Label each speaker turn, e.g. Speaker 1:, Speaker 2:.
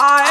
Speaker 1: I